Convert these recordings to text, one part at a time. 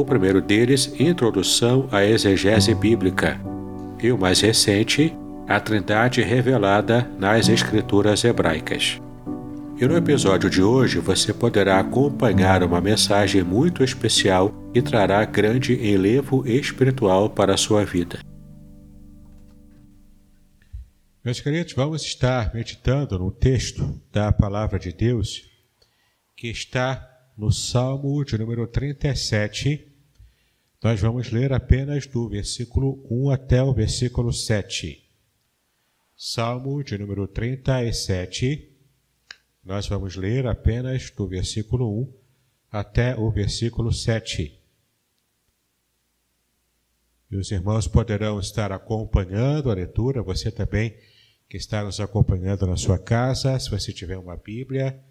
o primeiro deles, Introdução à Exegese Bíblica, e o mais recente, A Trindade Revelada nas Escrituras Hebraicas. E no episódio de hoje você poderá acompanhar uma mensagem muito especial e trará grande enlevo espiritual para a sua vida. Meus queridos, vamos estar meditando no texto da Palavra de Deus que está no Salmo de número 37, nós vamos ler apenas do versículo 1 até o versículo 7. Salmo de número 37, nós vamos ler apenas do versículo 1 até o versículo 7. E os irmãos poderão estar acompanhando a leitura, você também que está nos acompanhando na sua casa, se você tiver uma Bíblia,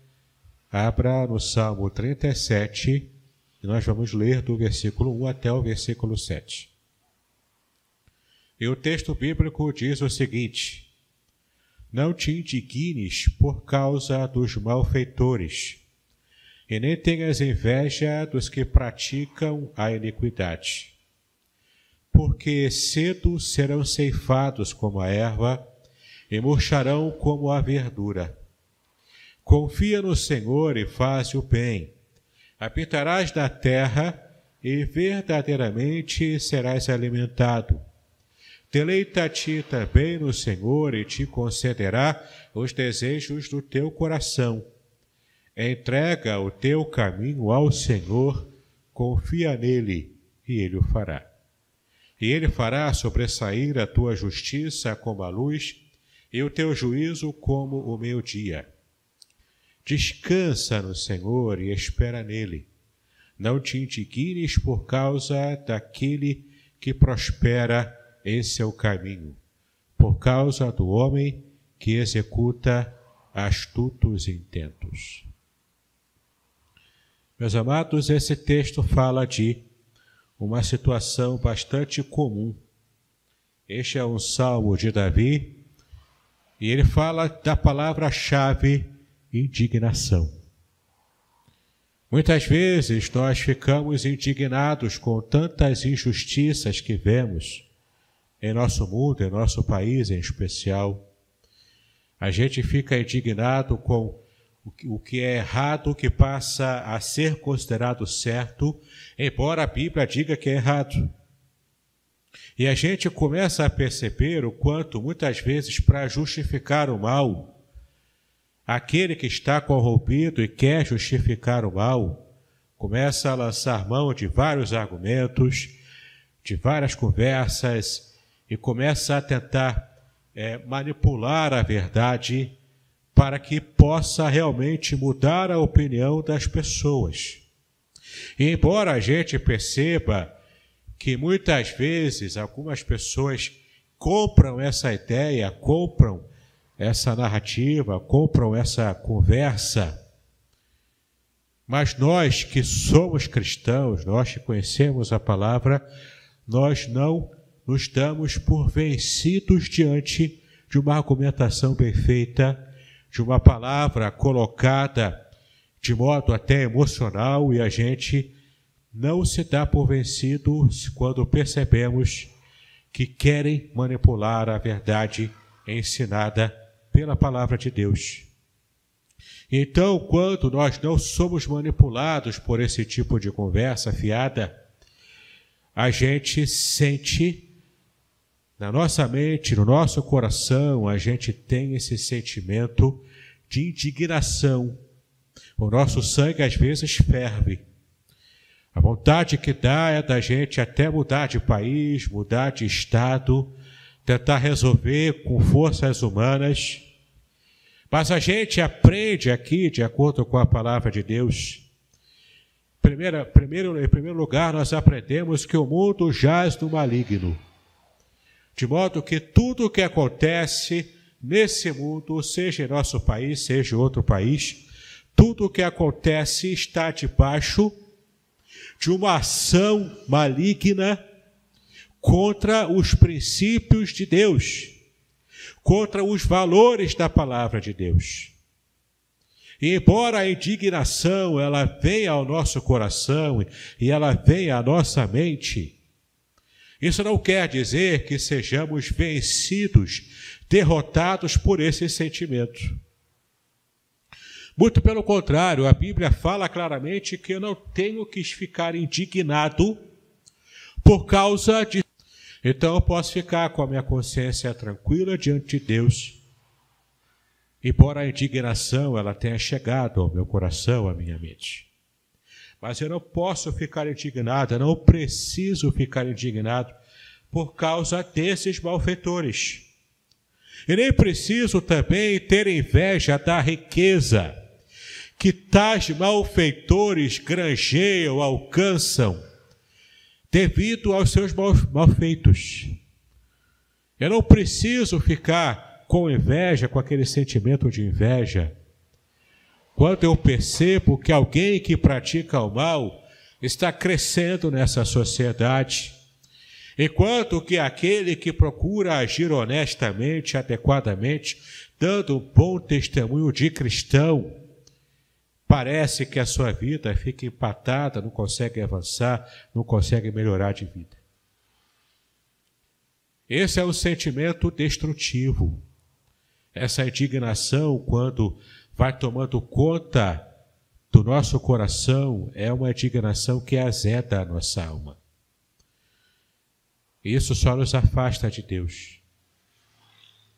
Abra no Salmo 37 e nós vamos ler do versículo 1 até o versículo 7. E o texto bíblico diz o seguinte: Não te indignes por causa dos malfeitores, e nem tenhas inveja dos que praticam a iniquidade. Porque cedo serão ceifados como a erva, e murcharão como a verdura Confia no Senhor e faz o bem. Habitarás na terra e verdadeiramente serás alimentado. Deleita-te também no Senhor e te concederá os desejos do teu coração. Entrega o teu caminho ao Senhor, confia nele e ele o fará. E ele fará sobressair a tua justiça como a luz e o teu juízo como o meio-dia. Descansa no Senhor e espera nele. Não te indignes por causa daquele que prospera em seu caminho, por causa do homem que executa astutos intentos. Meus amados, esse texto fala de uma situação bastante comum. Este é um salmo de Davi e ele fala da palavra-chave indignação. Muitas vezes nós ficamos indignados com tantas injustiças que vemos em nosso mundo, em nosso país em especial. A gente fica indignado com o que é errado, o que passa a ser considerado certo, embora a Bíblia diga que é errado. E a gente começa a perceber o quanto, muitas vezes, para justificar o mal, Aquele que está corrompido e quer justificar o mal, começa a lançar mão de vários argumentos, de várias conversas, e começa a tentar é, manipular a verdade para que possa realmente mudar a opinião das pessoas. E embora a gente perceba que muitas vezes algumas pessoas compram essa ideia, compram essa narrativa, compram essa conversa. Mas nós que somos cristãos, nós que conhecemos a palavra, nós não nos damos por vencidos diante de uma argumentação perfeita, de uma palavra colocada de modo até emocional e a gente não se dá por vencido quando percebemos que querem manipular a verdade ensinada pela palavra de Deus. Então, quando nós não somos manipulados por esse tipo de conversa fiada, a gente sente na nossa mente, no nosso coração, a gente tem esse sentimento de indignação. O nosso sangue às vezes ferve. A vontade que dá é da gente até mudar de país, mudar de estado, tentar resolver com forças humanas. Mas a gente aprende aqui, de acordo com a palavra de Deus, Primeira, primeiro, em primeiro lugar, nós aprendemos que o mundo jaz no maligno. De modo que tudo o que acontece nesse mundo, seja em nosso país, seja em outro país, tudo o que acontece está debaixo de uma ação maligna contra os princípios de Deus, contra os valores da palavra de Deus. E embora a indignação ela venha ao nosso coração e ela venha à nossa mente, isso não quer dizer que sejamos vencidos, derrotados por esse sentimento. Muito pelo contrário, a Bíblia fala claramente que eu não tenho que ficar indignado por causa de. Então eu posso ficar com a minha consciência tranquila diante de Deus embora a indignação ela tenha chegado ao meu coração, à minha mente. Mas eu não posso ficar indignado, eu não preciso ficar indignado por causa desses malfeitores. E nem preciso também ter inveja da riqueza que tais malfeitores granjeiam, alcançam, devido aos seus malfeitos. Eu não preciso ficar com inveja, com aquele sentimento de inveja, quando eu percebo que alguém que pratica o mal está crescendo nessa sociedade, enquanto que aquele que procura agir honestamente, adequadamente, dando um bom testemunho de cristão, parece que a sua vida fica empatada, não consegue avançar, não consegue melhorar de vida. Esse é um sentimento destrutivo. Essa indignação, quando vai tomando conta do nosso coração, é uma indignação que azeda a nossa alma. Isso só nos afasta de Deus.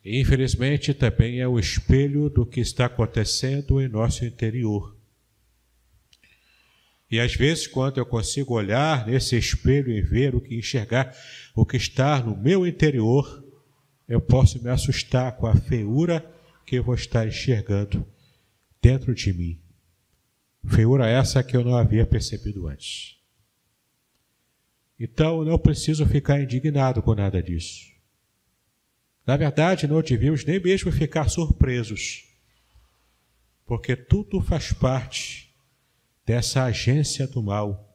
Infelizmente, também é o espelho do que está acontecendo em nosso interior. E às vezes, quando eu consigo olhar nesse espelho e ver o que enxergar, o que está no meu interior, eu posso me assustar com a feiura que eu vou estar enxergando dentro de mim. Feiura essa que eu não havia percebido antes. Então, não preciso ficar indignado com nada disso. Na verdade, não devíamos nem mesmo ficar surpresos, porque tudo faz parte dessa agência do mal.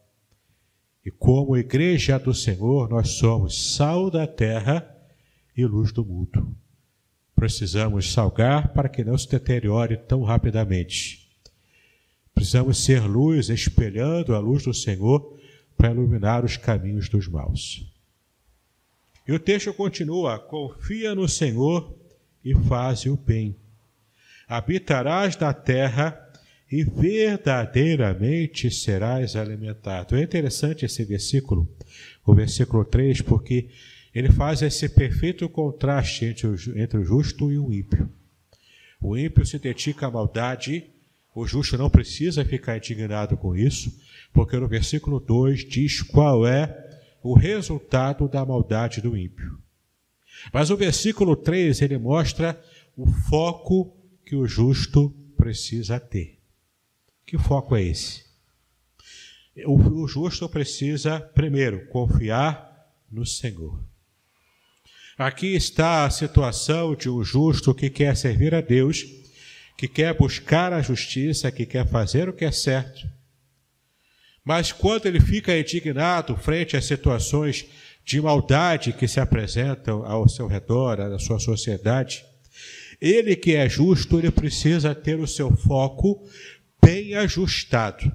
E como igreja do Senhor, nós somos sal da terra e luz do mundo. Precisamos salgar para que não se deteriore tão rapidamente. Precisamos ser luz, espelhando a luz do Senhor para iluminar os caminhos dos maus. E o texto continua: confia no Senhor e faze o bem. Habitarás na terra e verdadeiramente serás alimentado. É interessante esse versículo, o versículo 3, porque ele faz esse perfeito contraste entre o, entre o justo e o ímpio. O ímpio se dedica à maldade, o justo não precisa ficar indignado com isso, porque no versículo 2 diz qual é o resultado da maldade do ímpio. Mas o versículo 3 ele mostra o foco que o justo precisa ter. Que foco é esse? O, justo precisa, primeiro, confiar no Senhor. Aqui está a situação de um justo que quer servir a Deus, que quer buscar a justiça, que quer fazer o que é certo. Mas quando ele fica indignado frente às situações de maldade que se apresentam ao seu redor, à sua sociedade, ele que é justo, ele precisa ter o seu foco bem ajustado.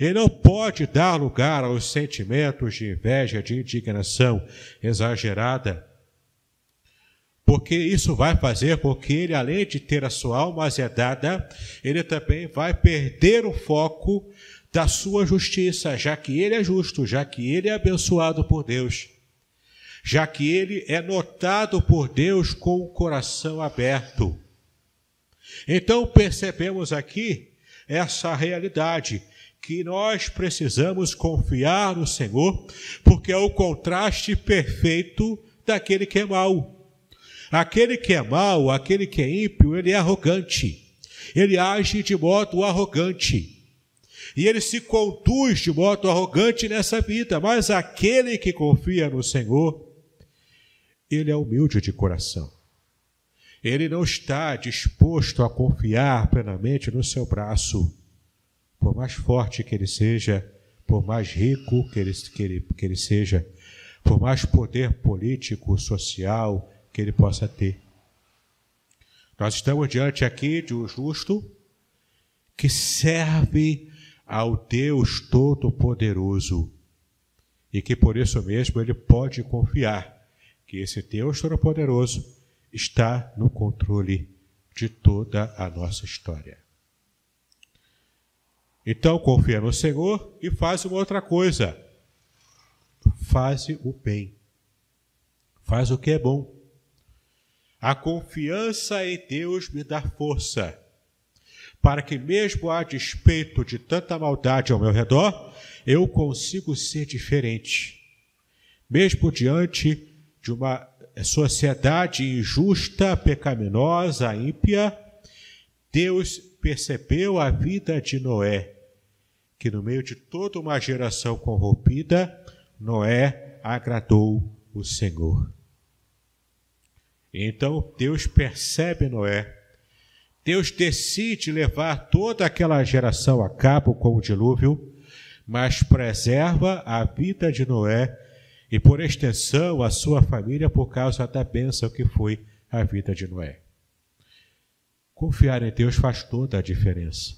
Ele não pode dar lugar aos sentimentos de inveja, de indignação exagerada, porque isso vai fazer com que ele, além de ter a sua alma azedada, ele também vai perder o foco da sua justiça, já que ele é justo, já que ele é abençoado por Deus. já que ele é notado por Deus com o coração aberto. Então percebemos aqui essa realidade que nós precisamos confiar no Senhor, porque é o contraste perfeito daquele que é mau. Aquele que é mau, aquele que é ímpio, ele é arrogante. Ele age de modo arrogante. E ele se conduz de modo arrogante nessa vida, mas aquele que confia no Senhor, ele é humilde de coração. Ele não está disposto a confiar plenamente no seu braço, por mais forte que ele seja, por mais rico que ele, que ele, que ele seja, por mais poder político, social que ele possa ter. Nós estamos diante aqui de um justo que serve ao Deus Todo-Poderoso e que por isso mesmo ele pode confiar que esse Deus Todo-Poderoso está no controle de toda a nossa história. Então confia no Senhor e faz uma outra coisa. Faz o bem. Faz o que é bom. A confiança em Deus me dá força, para que, mesmo a despeito de tanta maldade ao meu redor, eu consigo ser diferente. Mesmo diante de uma sociedade injusta, pecaminosa, ímpia, Deus percebeu a vida de Noé, que no meio de toda uma geração corrompida, Noé agradou o Senhor. Então Deus percebe Noé. Deus decide levar toda aquela geração a cabo com o dilúvio, mas preserva a vida de Noé e, por extensão, a sua família por causa da bênção que foi a vida de Noé. Confiar em Deus faz toda a diferença.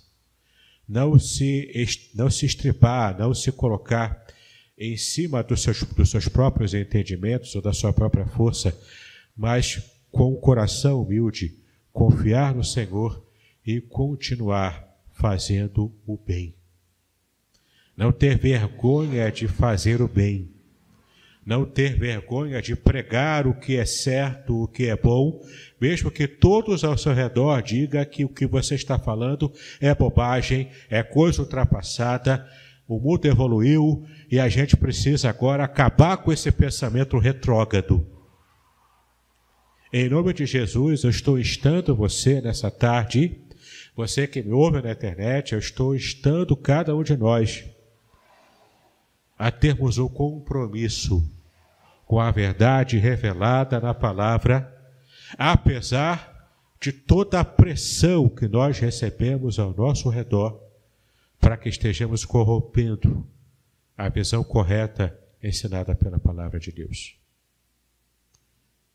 Não se, não se estripar, não se colocar em cima dos seus, dos seus próprios entendimentos ou da sua própria força, mas com o coração humilde, confiar no Senhor e continuar fazendo o bem. Não ter vergonha de fazer o bem não ter vergonha de pregar o que é certo, o que é bom, mesmo que todos ao seu redor digam que o que você está falando é bobagem, é coisa ultrapassada, o mundo evoluiu e a gente precisa agora acabar com esse pensamento retrógrado. Em nome de Jesus, eu estou instando você nessa tarde, você que me ouve na internet, eu estou instando cada um de nós a termos o compromisso com a verdade revelada na palavra, apesar de toda a pressão que nós recebemos ao nosso redor, para que estejamos corrompendo a visão correta ensinada pela palavra de Deus.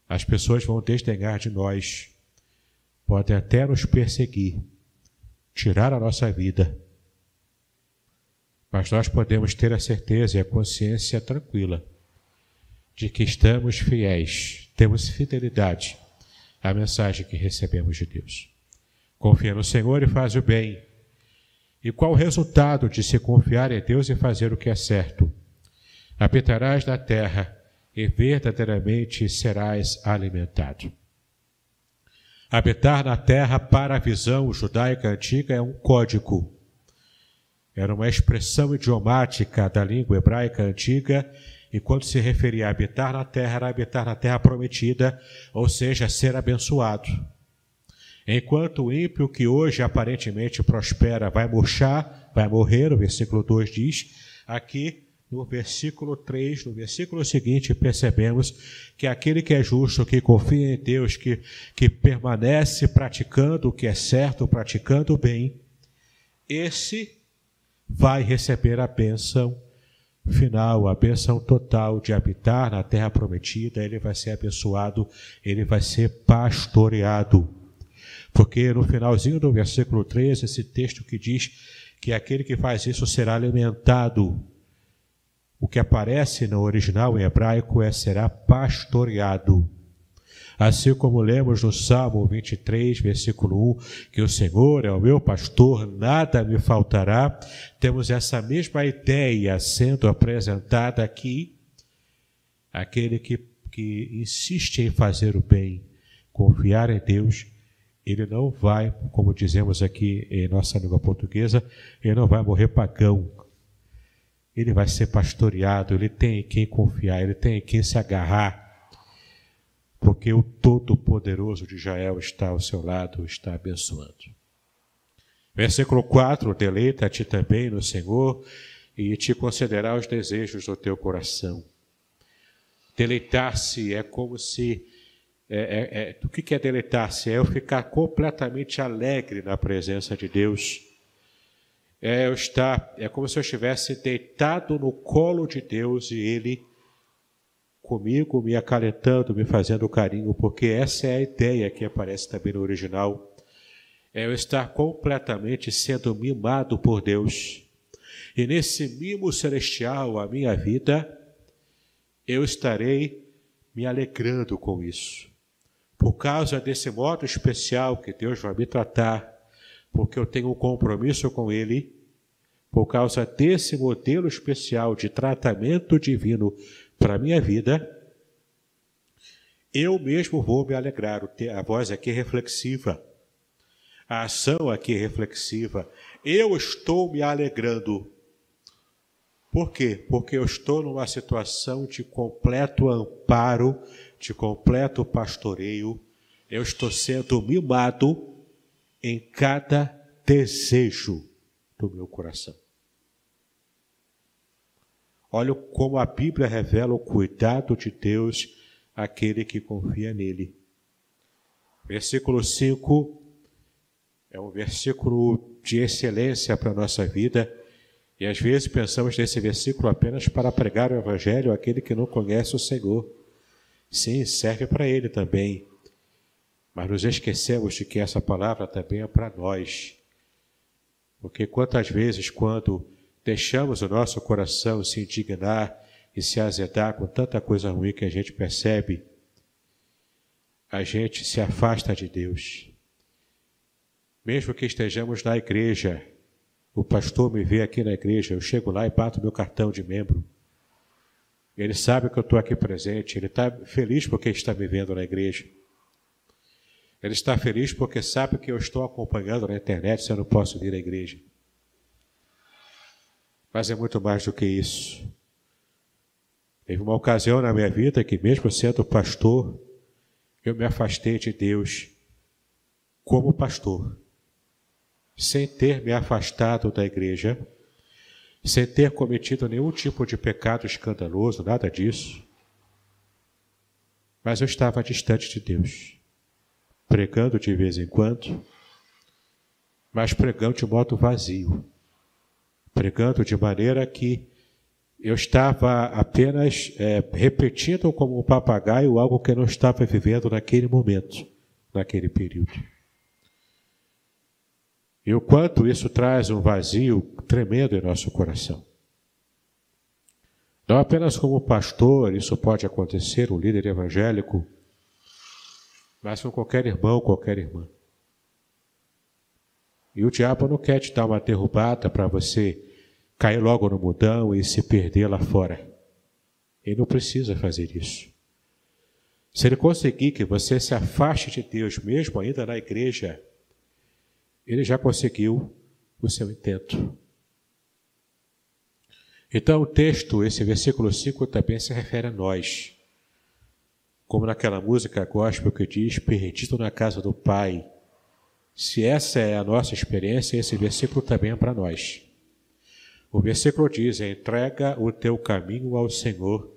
As pessoas vão desdenhar de nós, podem até nos perseguir, tirar a nossa vida, mas nós podemos ter a certeza e a consciência tranquila de que estamos fiéis, temos fidelidade à mensagem que recebemos de Deus. Confia no Senhor e faz o bem. E qual o resultado de se confiar em Deus e fazer o que é certo? Habitarás na terra e verdadeiramente serás alimentado. Habitar na terra para a visão judaica antiga é um código. Era uma expressão idiomática da língua hebraica antiga e quando se referia a habitar na terra, era habitar na terra prometida, ou seja, ser abençoado. Enquanto o ímpio que hoje aparentemente prospera vai murchar, vai morrer, o versículo 2 diz, aqui no versículo 3, no versículo seguinte, percebemos que aquele que é justo, que confia em Deus, que, que permanece praticando o que é certo, praticando o bem, esse vai receber a bênção final, a bênção total de habitar na terra prometida, ele vai ser abençoado, ele vai ser pastoreado. Porque no finalzinho do versículo 13, esse texto que diz que aquele que faz isso será alimentado. O que aparece no original em hebraico é será pastoreado. Assim como lemos no Salmo 23, versículo 1, que o Senhor é o meu pastor, nada me faltará, temos essa mesma ideia sendo apresentada aqui. Aquele que, que insiste em fazer o bem, confiar em Deus, ele não vai, como dizemos aqui em nossa língua portuguesa, ele não vai morrer pagão. Ele vai ser pastoreado, ele tem em quem confiar, ele tem em quem se agarrar, porque o Todo-Poderoso de Israel está ao seu lado, está abençoando. Versículo 4: Deleita-te também no Senhor e te concederá os desejos do teu coração. Deleitar-se é como se. É, é, é, o que é deleitar-se? É eu ficar completamente alegre na presença de Deus. É eu estar, é como se eu estivesse deitado no colo de Deus e Ele comigo, me acalentando, me fazendo carinho, porque essa é a ideia que aparece também no original. É eu estar completamente sendo mimado por Deus. E nesse mimo celestial, a minha vida, eu estarei me alegrando com isso. Por causa desse modo especial que Deus vai me tratar, porque eu tenho um compromisso com Ele, por causa desse modelo especial de tratamento divino para a minha vida, eu mesmo vou me alegrar. A voz aqui é reflexiva, a ação aqui é reflexiva. Eu estou me alegrando por quê? Porque eu estou numa situação de completo amparo, de completo pastoreio. Eu estou sendo mimado em cada desejo do meu coração. Olha como a Bíblia revela o cuidado de Deus àquele que confia nele. Versículo 5 é um versículo de excelência para a nossa vida e às vezes pensamos nesse versículo apenas para pregar o Evangelho àquele que não conhece o Senhor. Sim, serve para ele também. Mas nos esquecemos de que essa palavra também é para nós. Porque quantas vezes, quando deixamos o nosso coração se indignar e se azedar com tanta coisa ruim que a gente percebe, a gente se afasta de Deus. Mesmo que estejamos na igreja, o pastor me vê aqui na igreja, eu chego lá e bato meu cartão de membro. Ele sabe que eu estou aqui presente, ele está feliz porque está me vendo na igreja. Ele está feliz porque sabe que eu estou acompanhando na internet se eu não posso vir à igreja. Mas é muito mais do que isso. Teve uma ocasião na minha vida que, mesmo sendo pastor, eu me afastei de Deus como pastor sem ter me afastado da igreja, sem ter cometido nenhum tipo de pecado escandaloso, nada disso. Mas eu estava distante de Deus, pregando de vez em quando, mas pregando de modo vazio, pregando de maneira que eu estava apenas é, repetindo como um papagaio algo que eu não estava vivendo naquele momento, naquele período. E o quanto isso traz um vazio tremendo em nosso coração. Não apenas como pastor, isso pode acontecer, um líder evangélico, mas com qualquer irmão, qualquer irmã. E o diabo não quer te dar uma derrubada para você cair logo no mudão e se perder lá fora. Ele não precisa fazer isso. Se ele conseguir que você se afaste de Deus, mesmo ainda na igreja, ele já conseguiu o seu intento. Então, o texto, esse versículo 5, também se refere a nós. Como naquela música gospel que diz: Perdido na casa do Pai. Se essa é a nossa experiência, esse versículo também é para nós. O versículo diz: Entrega o teu caminho ao Senhor,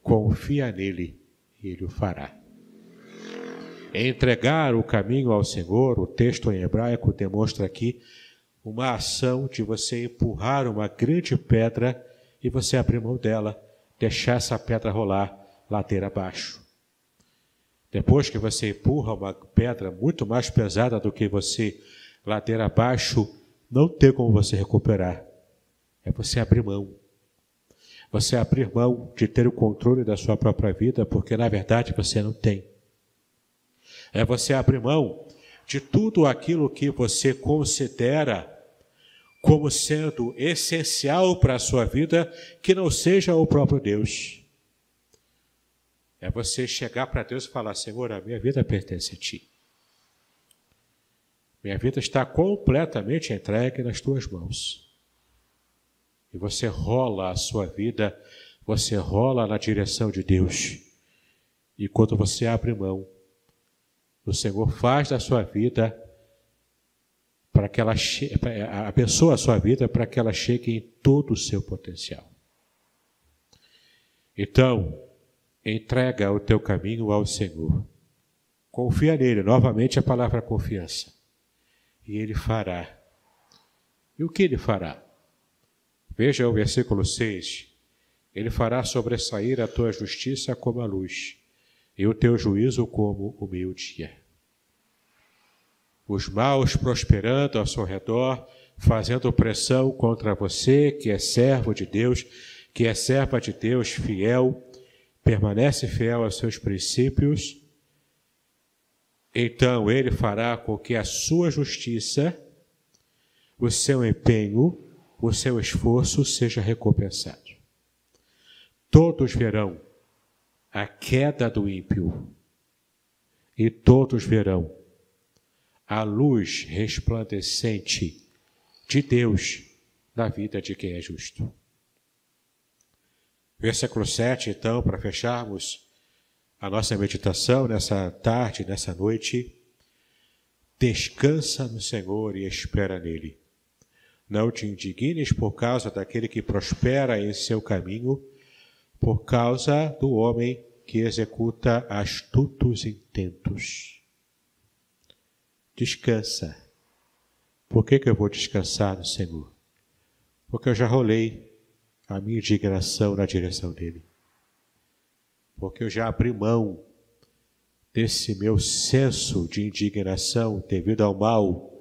confia nele, e ele o fará. Entregar o caminho ao Senhor, o texto em hebraico demonstra aqui uma ação de você empurrar uma grande pedra e você abrir mão dela, deixar essa pedra rolar ladeira abaixo. Depois que você empurra uma pedra muito mais pesada do que você ladeira abaixo, não tem como você recuperar. É você abrir mão. Você abrir mão de ter o controle da sua própria vida, porque na verdade você não tem. É você abrir mão de tudo aquilo que você considera como sendo essencial para a sua vida, que não seja o próprio Deus. É você chegar para Deus e falar: Senhor, a minha vida pertence a Ti. Minha vida está completamente entregue nas Tuas mãos. E você rola a sua vida, você rola na direção de Deus. E quando você abre mão, o Senhor faz da sua vida para que ela abençoa a sua vida para que ela chegue em todo o seu potencial. Então, entrega o teu caminho ao Senhor. Confia nele, novamente a palavra confiança. E ele fará. E o que ele fará? Veja o versículo 6. Ele fará sobressair a tua justiça como a luz, e o teu juízo como o meio-dia os maus prosperando ao seu redor, fazendo pressão contra você, que é servo de Deus, que é serva de Deus fiel, permanece fiel aos seus princípios, então ele fará com que a sua justiça, o seu empenho, o seu esforço seja recompensado. Todos verão a queda do ímpio, e todos verão a luz resplandecente de Deus na vida de quem é justo. Versículo 7, então, para fecharmos a nossa meditação nessa tarde, nessa noite. Descansa no Senhor e espera nele. Não te indignes por causa daquele que prospera em seu caminho, por causa do homem que executa astutos intentos descansa. Por que, que eu vou descansar no Senhor? Porque eu já rolei a minha indignação na direção dele. Porque eu já abri mão desse meu senso de indignação devido ao mal.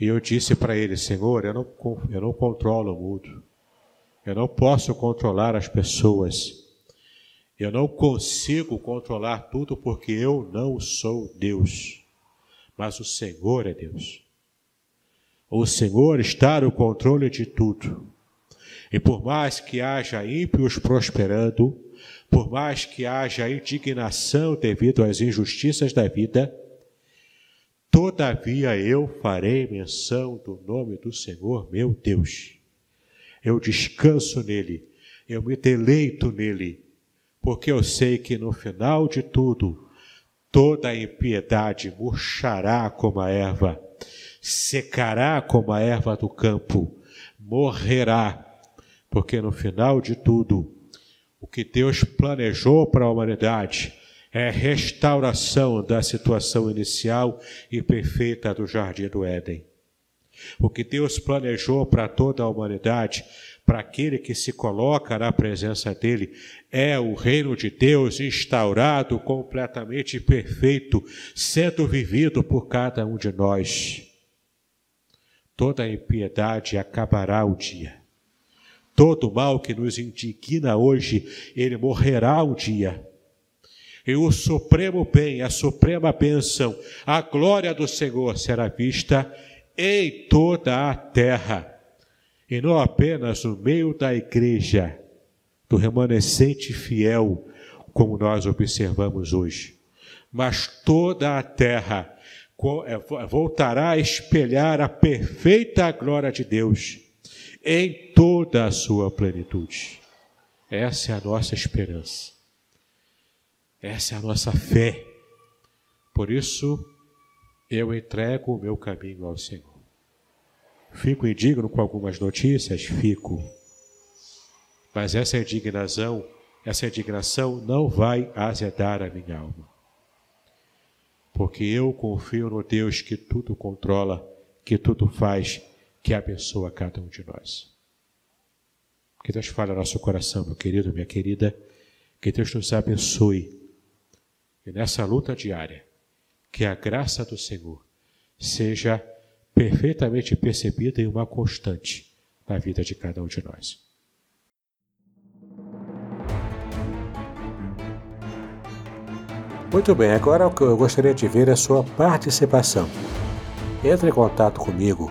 E eu disse para ele: Senhor, eu não, eu não controlo o mundo. Eu não posso controlar as pessoas. Eu não consigo controlar tudo porque eu não sou Deus mas o Senhor é Deus. O Senhor está no controle de tudo. E por mais que haja ímpios prosperando, por mais que haja indignação devido às injustiças da vida, todavia eu farei menção do nome do Senhor, meu Deus. Eu descanso nele, eu me deleito nele, porque eu sei que no final de tudo, Toda a impiedade murchará como a erva, secará como a erva do campo, morrerá, porque no final de tudo, o que Deus planejou para a humanidade é restauração da situação inicial e perfeita do jardim do Éden. O que Deus planejou para toda a humanidade para aquele que se coloca na presença dele, é o reino de Deus instaurado completamente perfeito, sendo vivido por cada um de nós. Toda impiedade acabará o dia. Todo mal que nos indigna hoje, ele morrerá um dia. E o supremo bem, a suprema bênção, a glória do Senhor será vista em toda a terra. E não apenas no meio da igreja, do remanescente fiel, como nós observamos hoje, mas toda a terra é, voltará a espelhar a perfeita glória de Deus em toda a sua plenitude. Essa é a nossa esperança. Essa é a nossa fé. Por isso, eu entrego o meu caminho ao Senhor. Fico indigno com algumas notícias? Fico. Mas essa indignação, essa indignação não vai azedar a minha alma. Porque eu confio no Deus que tudo controla, que tudo faz, que abençoa cada um de nós. Que Deus fale ao nosso coração, meu querido, minha querida. Que Deus nos abençoe. E nessa luta diária, que a graça do Senhor seja perfeitamente percebida e uma constante na vida de cada um de nós. Muito bem, agora eu gostaria de ver a sua participação. Entre em contato comigo,